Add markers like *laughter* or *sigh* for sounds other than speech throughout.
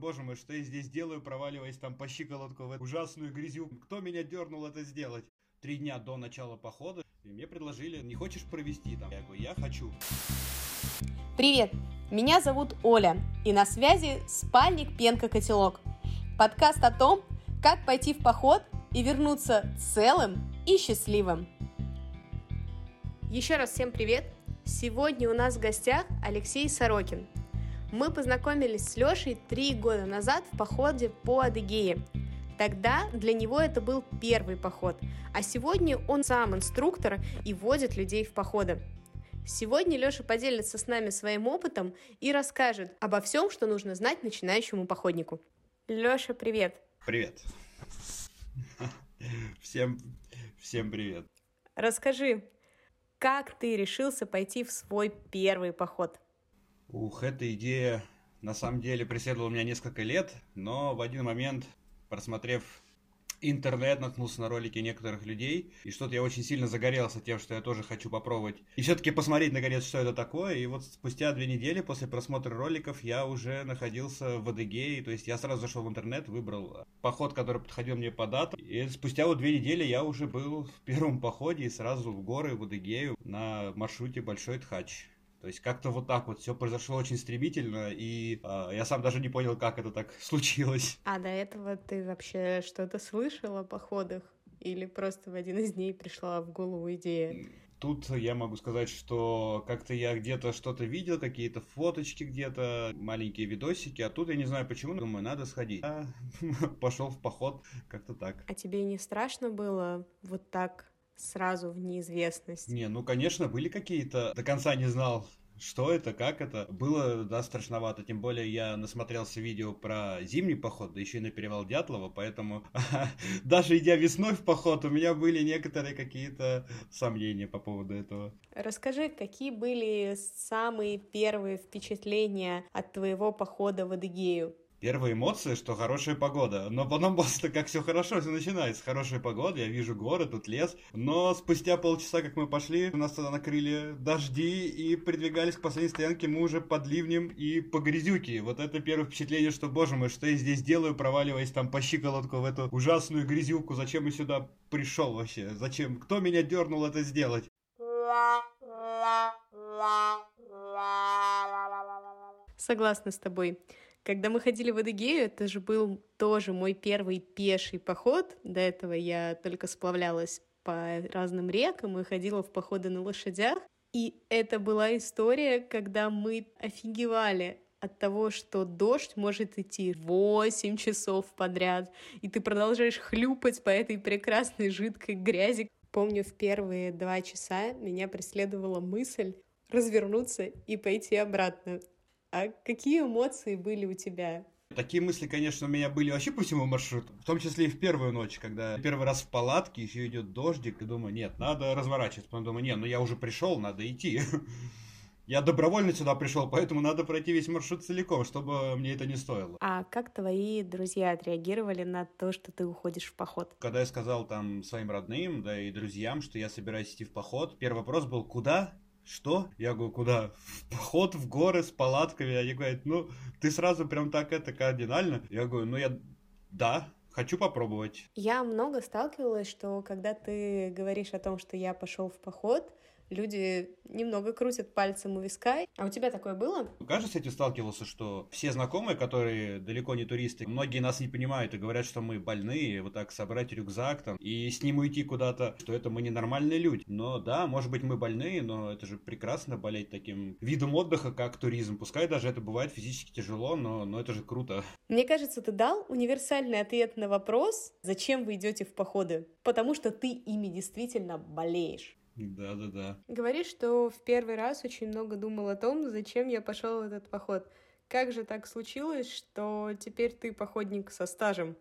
боже мой, что я здесь делаю, проваливаясь там по щиколотку в эту ужасную грязю. Кто меня дернул это сделать? Три дня до начала похода, и мне предложили, не хочешь провести там? Я говорю, я хочу. Привет, меня зовут Оля, и на связи спальник Пенка Котелок. Подкаст о том, как пойти в поход и вернуться целым и счастливым. Еще раз всем привет! Сегодня у нас в гостях Алексей Сорокин. Мы познакомились с Лешей три года назад в походе по Адыгее. Тогда для него это был первый поход, а сегодня он сам инструктор и водит людей в походы. Сегодня Леша поделится с нами своим опытом и расскажет обо всем, что нужно знать начинающему походнику. Леша, привет! Привет! Всем, всем привет! Расскажи, как ты решился пойти в свой первый поход? Ух, эта идея на самом деле преследовала меня несколько лет, но в один момент, просмотрев интернет, наткнулся на ролики некоторых людей, и что-то я очень сильно загорелся тем, что я тоже хочу попробовать. И все-таки посмотреть, наконец, что это такое. И вот спустя две недели после просмотра роликов я уже находился в Адыгее, то есть я сразу зашел в интернет, выбрал поход, который подходил мне по датам. И спустя вот две недели я уже был в первом походе и сразу в горы в Адыгею на маршруте Большой Тхач. То есть как-то вот так вот все произошло очень стремительно, и э, я сам даже не понял, как это так *laughs* случилось. А до этого ты вообще что-то слышал о походах? Или просто в один из дней пришла в голову идея? Тут я могу сказать, что как-то я где-то что-то видел, какие-то фоточки где-то, маленькие видосики, а тут я не знаю почему, думаю, надо сходить. *laughs* Я пошел в поход, как-то так. А тебе не страшно было вот так сразу в неизвестность? Не, ну, конечно, были какие-то... До конца не знал, что это, как это. Было, да, страшновато. Тем более я насмотрелся видео про зимний поход, да еще и на перевал Дятлова, поэтому *laughs* даже идя весной в поход, у меня были некоторые какие-то сомнения по поводу этого. Расскажи, какие были самые первые впечатления от твоего похода в Адыгею? Первые эмоции, что хорошая погода. Но потом *laughs* просто как все хорошо все начинается. Хорошая погода, я вижу горы, тут лес. Но спустя полчаса, как мы пошли, нас тогда накрыли дожди и придвигались к последней стоянке мы уже под ливнем и по грязюке. Вот это первое впечатление, что, боже мой, что я здесь делаю, проваливаясь там по щиколотку в эту ужасную грязюку. Зачем я сюда пришел вообще? Зачем? Кто меня дернул это сделать? Согласна с тобой. Когда мы ходили в Адыгею, это же был тоже мой первый пеший поход. До этого я только сплавлялась по разным рекам и ходила в походы на лошадях. И это была история, когда мы офигевали от того, что дождь может идти 8 часов подряд, и ты продолжаешь хлюпать по этой прекрасной жидкой грязи. Помню, в первые два часа меня преследовала мысль развернуться и пойти обратно. А какие эмоции были у тебя? Такие мысли, конечно, у меня были вообще по всему маршруту. В том числе и в первую ночь, когда первый раз в палатке, еще идет дождик, и думаю, нет, надо разворачиваться. Потом думаю, нет, ну я уже пришел, надо идти. *laughs* Я добровольно сюда пришел, поэтому надо пройти весь маршрут целиком, чтобы мне это не стоило. А как твои друзья отреагировали на то, что ты уходишь в поход? Когда я сказал там своим родным, да и друзьям, что я собираюсь идти в поход, первый вопрос был, куда? Что? Я говорю, куда? В поход в горы с палатками. Они говорят, ну, ты сразу прям так это кардинально. Я говорю, ну, я, да, хочу попробовать. Я много сталкивалась, что когда ты говоришь о том, что я пошел в поход, люди немного крутят пальцем у виска. А у тебя такое было? Кажется, с этим сталкивался, что все знакомые, которые далеко не туристы, многие нас не понимают и говорят, что мы больные, вот так собрать рюкзак там и с ним уйти куда-то, что это мы ненормальные люди. Но да, может быть мы больные, но это же прекрасно болеть таким видом отдыха, как туризм. Пускай даже это бывает физически тяжело, но, но это же круто. Мне кажется, ты дал универсальный ответ на вопрос, зачем вы идете в походы. Потому что ты ими действительно болеешь. Да, да, да. Говоришь, что в первый раз очень много думал о том, зачем я пошел в этот поход. Как же так случилось, что теперь ты походник со стажем?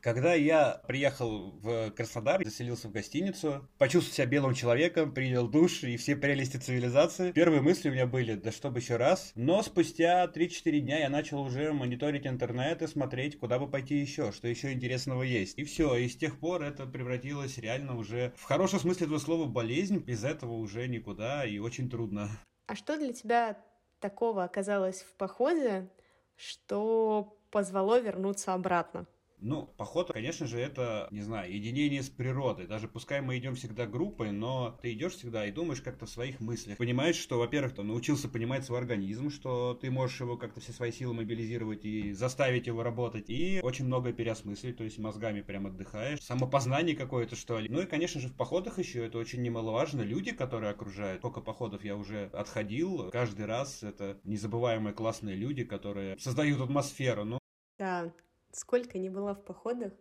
Когда я приехал в Краснодар, заселился в гостиницу, почувствовал себя белым человеком, принял душ и все прелести цивилизации, первые мысли у меня были, да чтобы еще раз. Но спустя 3-4 дня я начал уже мониторить интернет и смотреть, куда бы пойти еще, что еще интересного есть. И все, и с тех пор это превратилось реально уже в хорошем смысле этого слова болезнь, без этого уже никуда и очень трудно. А что для тебя такого оказалось в походе, что позвало вернуться обратно? Ну, поход, конечно же, это, не знаю, единение с природой. Даже пускай мы идем всегда группой, но ты идешь всегда и думаешь как-то в своих мыслях. Понимаешь, что, во-первых, ты научился понимать свой организм, что ты можешь его как-то все свои силы мобилизировать и заставить его работать. И очень много переосмыслить, то есть мозгами прям отдыхаешь. Самопознание какое-то, что ли. Ну и, конечно же, в походах еще это очень немаловажно. Люди, которые окружают. Сколько походов я уже отходил. Каждый раз это незабываемые классные люди, которые создают атмосферу. Ну, да, сколько не была в походах,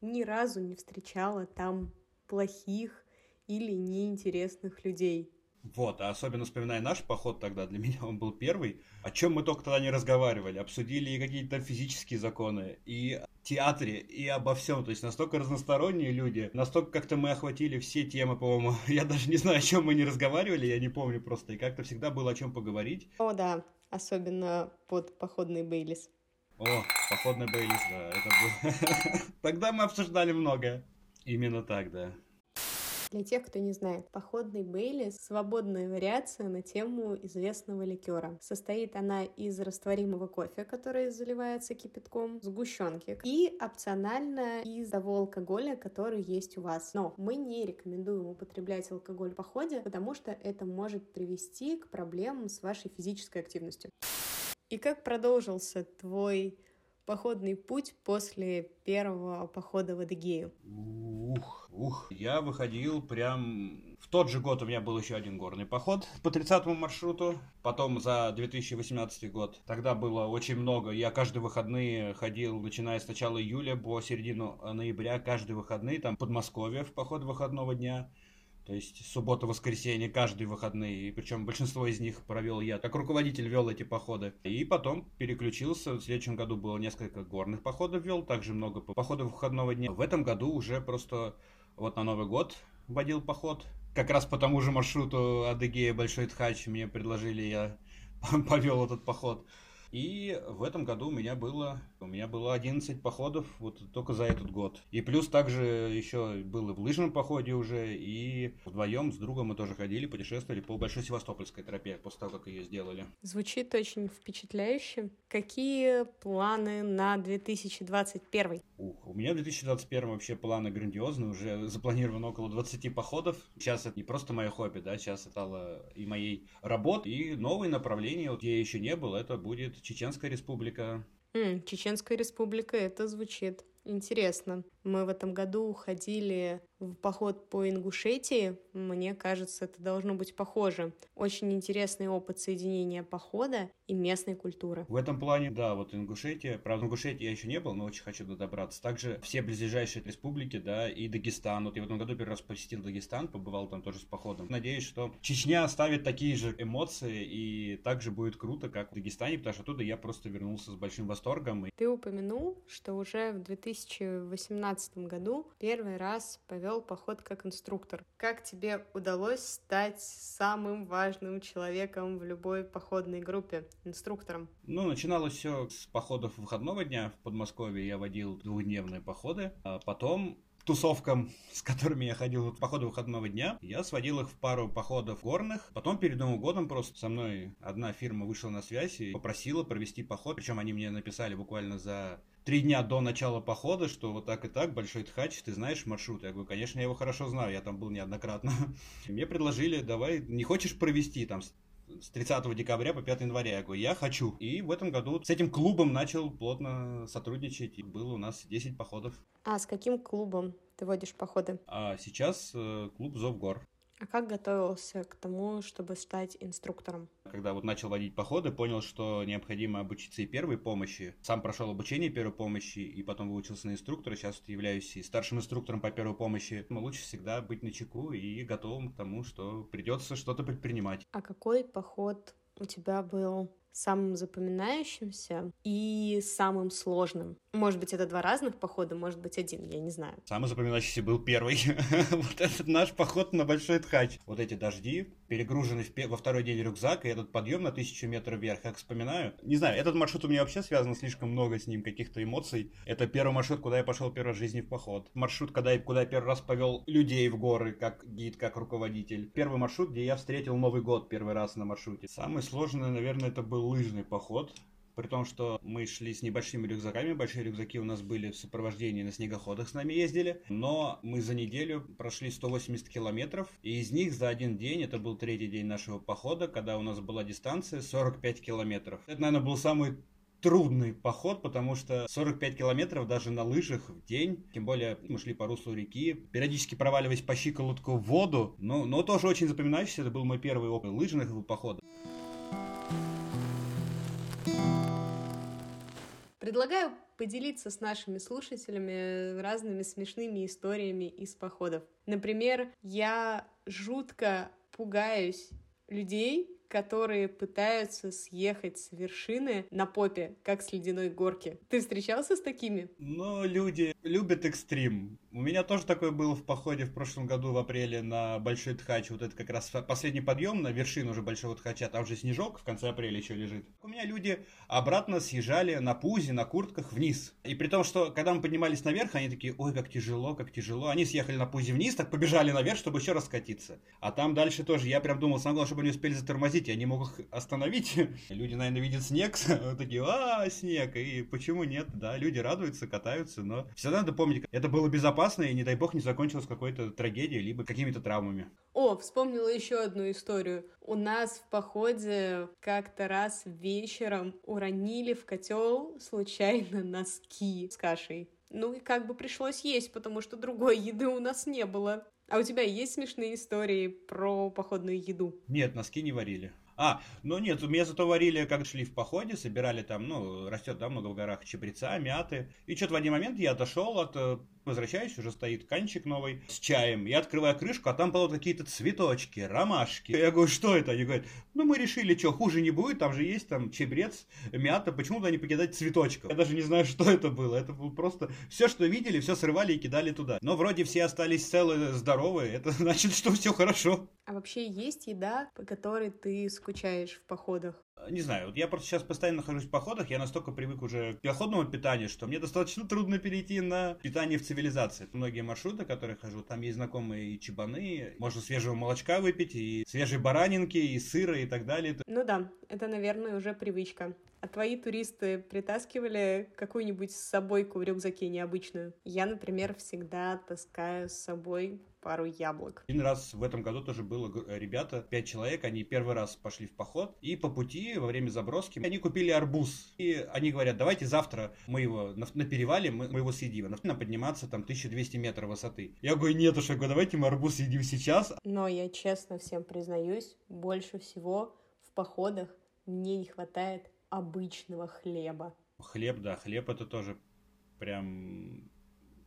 ни разу не встречала там плохих или неинтересных людей. Вот, а особенно вспоминая наш поход тогда, для меня он был первый. О чем мы только тогда не разговаривали. Обсудили и какие-то физические законы, и театре, и обо всем. То есть настолько разносторонние люди, настолько как-то мы охватили все темы, по-моему. *laughs* Я даже не знаю, о чем мы не разговаривали, я не помню просто. И как-то всегда было о чем поговорить. О, да, особенно под походный Бейлис. О, походный Бейлис, да, это был... *laughs* Тогда мы обсуждали многое. Именно так, да. Для тех, кто не знает, походный Бейлис — свободная вариация на тему известного ликера. Состоит она из растворимого кофе, который заливается кипятком, сгущенки и опционально из того алкоголя, который есть у вас. Но мы не рекомендуем употреблять алкоголь в походе, потому что это может привести к проблемам с вашей физической активностью. И как продолжился твой походный путь после первого похода в Адыгею? Ух, ух. Я выходил прям... В тот же год у меня был еще один горный поход по 30-му маршруту. Потом за 2018 год. Тогда было очень много. Я каждые выходные ходил, начиная с начала июля по середину ноября, каждые выходные, там, в Подмосковье в поход выходного дня. То есть суббота, воскресенье, каждые выходные. И причем большинство из них провел я. Как руководитель вел эти походы. И потом переключился. В следующем году было несколько горных походов вел. Также много походов выходного дня. В этом году уже просто вот на Новый год водил поход. Как раз по тому же маршруту Адыгея Большой Тхач мне предложили, я *laughs* повел этот поход. И в этом году у меня было, у меня было 11 походов вот только за этот год. И плюс также еще было в лыжном походе уже, и вдвоем с другом мы тоже ходили, путешествовали по Большой Севастопольской тропе после того, как ее сделали. Звучит очень впечатляюще. Какие планы на 2021? Ух, у меня в 2021 вообще планы грандиозные, уже запланировано около 20 походов. Сейчас это не просто мое хобби, да, сейчас это стало и моей работой, и новые направления, вот где я еще не был, это будет Чеченская республика. Mm, Чеченская республика, это звучит интересно. Мы в этом году ходили в поход по Ингушетии. Мне кажется, это должно быть похоже. Очень интересный опыт соединения похода и местной культуры. В этом плане, да, вот Ингушетия. Правда, Ингушетии я еще не был, но очень хочу туда добраться. Также все близлежащие республики, да, и Дагестан. Вот я в этом году первый раз посетил Дагестан, побывал там тоже с походом. Надеюсь, что Чечня оставит такие же эмоции и также будет круто, как в Дагестане, потому что оттуда я просто вернулся с большим восторгом. Ты упомянул, что уже в 2018 году первый раз повел поход как инструктор. Как тебе удалось стать самым важным человеком в любой походной группе, инструктором? Ну, начиналось все с походов выходного дня в Подмосковье. Я водил двухдневные походы. А потом тусовкам, с которыми я ходил по ходу выходного дня. Я сводил их в пару походов горных. Потом перед Новым годом просто со мной одна фирма вышла на связь и попросила провести поход. Причем они мне написали буквально за три дня до начала похода, что вот так и так, Большой Тхач, ты знаешь маршрут? Я говорю, конечно, я его хорошо знаю, я там был неоднократно. *laughs* Мне предложили, давай, не хочешь провести там с 30 декабря по 5 января. Я говорю, я хочу. И в этом году с этим клубом начал плотно сотрудничать. И было у нас 10 походов. А с каким клубом ты водишь походы? А сейчас э, клуб Зов гор. А как готовился к тому, чтобы стать инструктором? Когда вот начал водить походы, понял, что необходимо обучиться и первой помощи. Сам прошел обучение первой помощи и потом выучился на инструктора. Сейчас являюсь и старшим инструктором по первой помощи. Но лучше всегда быть на чеку и готовым к тому, что придется что-то предпринимать. А какой поход у тебя был самым запоминающимся и самым сложным? Может быть, это два разных похода, может быть, один, я не знаю. Самый запоминающийся был первый. *laughs* вот этот наш поход на Большой Тхач. Вот эти дожди, перегруженный во второй день рюкзак, и этот подъем на тысячу метров вверх, как вспоминаю. Не знаю, этот маршрут у меня вообще связан слишком много с ним, каких-то эмоций. Это первый маршрут, куда я пошел первый раз в жизни в поход. Маршрут, когда я, куда я первый раз повел людей в горы, как гид, как руководитель. Первый маршрут, где я встретил Новый год первый раз на маршруте. Самый сложный, наверное, это был лыжный поход при том, что мы шли с небольшими рюкзаками, большие рюкзаки у нас были в сопровождении на снегоходах с нами ездили, но мы за неделю прошли 180 километров, и из них за один день, это был третий день нашего похода, когда у нас была дистанция 45 километров. Это, наверное, был самый трудный поход, потому что 45 километров даже на лыжах в день, тем более мы шли по руслу реки, периодически проваливаясь по щиколотку в воду, но, но тоже очень запоминающийся, это был мой первый опыт лыжных походов. Предлагаю поделиться с нашими слушателями разными смешными историями из походов. Например, я жутко пугаюсь людей, которые пытаются съехать с вершины на попе, как с ледяной горки. Ты встречался с такими? Ну, люди любят экстрим. У меня тоже такое было в походе в прошлом году в апреле на Большой Тхач. Вот это как раз последний подъем на вершину уже Большого Тхача. Там же снежок в конце апреля еще лежит. У меня люди обратно съезжали на пузе, на куртках вниз. И при том, что когда мы поднимались наверх, они такие, ой, как тяжело, как тяжело. Они съехали на пузе вниз, так побежали наверх, чтобы еще раз скатиться. А там дальше тоже, я прям думал, самое главное, чтобы они успели затормозить, я не мог их остановить. *laughs* Люди, наверное, видят снег, *laughs* такие, а, снег, и почему нет? Да, люди радуются, катаются, но всегда надо помнить, это было безопасно, и не дай бог не закончилось какой-то трагедией, либо какими-то травмами. О, вспомнила еще одну историю. У нас в походе как-то раз вечером уронили в котел случайно носки с кашей. Ну и как бы пришлось есть, потому что другой еды у нас не было. А у тебя есть смешные истории про походную еду? Нет, носки не варили. А, ну нет, у меня зато варили, как шли в походе, собирали там, ну, растет, да, много в горах чабреца, мяты. И что-то в один момент я отошел от э, возвращаюсь, уже стоит канчик новый с чаем. Я открываю крышку, а там было какие-то цветочки, ромашки. Я говорю, что это? Они говорят, ну мы решили, что хуже не будет, там же есть там чебрец, мята, почему туда не покидать цветочков? Я даже не знаю, *laughs* что это было. Это было просто все, что видели, все срывали и кидали туда. Но вроде все остались целые, здоровые, это *laughs* значит, что все хорошо. А вообще есть еда, по которой ты скучаешь в походах? Не знаю, вот я просто сейчас постоянно нахожусь в походах, я настолько привык уже к походному питанию, что мне достаточно трудно перейти на питание в цивилизации. Многие маршруты, которые хожу, там есть знакомые и чебаны, можно свежего молочка выпить, и свежей баранинки, и сыра, и так далее. Ну да, это, наверное, уже привычка. А твои туристы притаскивали какую-нибудь с собойку в рюкзаке необычную? Я, например, всегда таскаю с собой пару яблок. Один раз в этом году тоже было ребята, пять человек, они первый раз пошли в поход, и по пути, во время заброски, они купили арбуз. И они говорят, давайте завтра мы его на, на перевале, мы, мы его съедим. Нам подниматься там 1200 метров высоты. Я говорю, нет уж, я говорю, давайте мы арбуз съедим сейчас. Но я честно всем признаюсь, больше всего в походах мне не хватает обычного хлеба. Хлеб, да, хлеб это тоже прям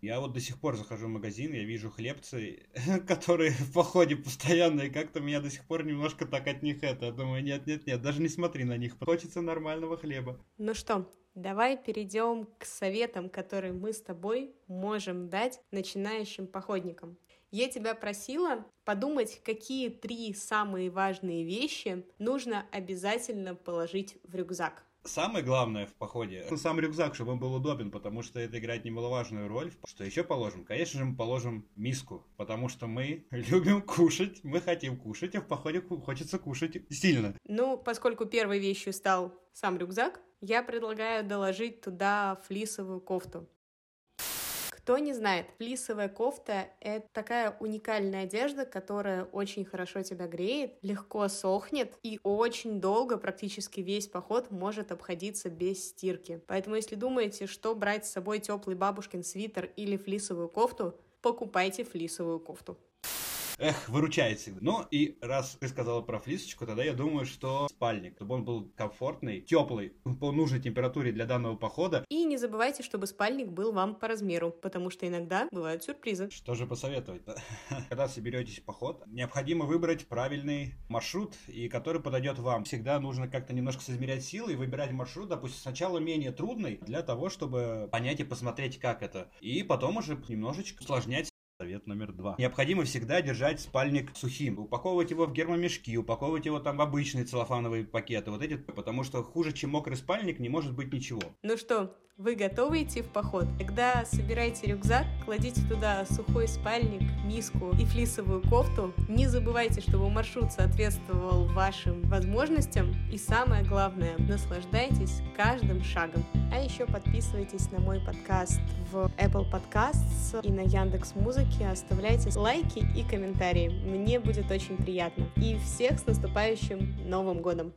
я вот до сих пор захожу в магазин, я вижу хлебцы, *laughs* которые в походе постоянно, и как-то меня до сих пор немножко так от них это. Я думаю, нет-нет-нет, даже не смотри на них, хочется нормального хлеба. Ну что, давай перейдем к советам, которые мы с тобой можем дать начинающим походникам. Я тебя просила подумать, какие три самые важные вещи нужно обязательно положить в рюкзак. Самое главное в походе, сам рюкзак, чтобы он был удобен, потому что это играет немаловажную роль. Что еще положим? Конечно же, мы положим миску, потому что мы *laughs* любим кушать, мы хотим кушать, а в походе хочется кушать сильно. Ну, поскольку первой вещью стал сам рюкзак, я предлагаю доложить туда флисовую кофту. Кто не знает, флисовая кофта — это такая уникальная одежда, которая очень хорошо тебя греет, легко сохнет и очень долго, практически весь поход, может обходиться без стирки. Поэтому если думаете, что брать с собой теплый бабушкин свитер или флисовую кофту, покупайте флисовую кофту. Эх, выручает всегда. Ну и раз ты сказала про флисочку, тогда я думаю, что спальник, чтобы он был комфортный, теплый, по нужной температуре для данного похода. И не забывайте, чтобы спальник был вам по размеру, потому что иногда бывают сюрпризы. Что же посоветовать? *laughs* Когда соберетесь в поход, необходимо выбрать правильный маршрут, и который подойдет вам. Всегда нужно как-то немножко соизмерять силы и выбирать маршрут, допустим, сначала менее трудный, для того, чтобы понять и посмотреть, как это. И потом уже немножечко усложнять Совет номер два. Необходимо всегда держать спальник сухим. Упаковывать его в гермомешки, упаковывать его там в обычные целлофановые пакеты. Вот эти, потому что хуже, чем мокрый спальник, не может быть ничего. Ну что, вы готовы идти в поход? Тогда собирайте рюкзак, кладите туда сухой спальник, миску и флисовую кофту. Не забывайте, чтобы маршрут соответствовал вашим возможностям. И самое главное, наслаждайтесь каждым шагом. А еще подписывайтесь на мой подкаст в Apple Podcasts и на Яндекс Музыке. Оставляйте лайки и комментарии. Мне будет очень приятно. И всех с наступающим Новым годом!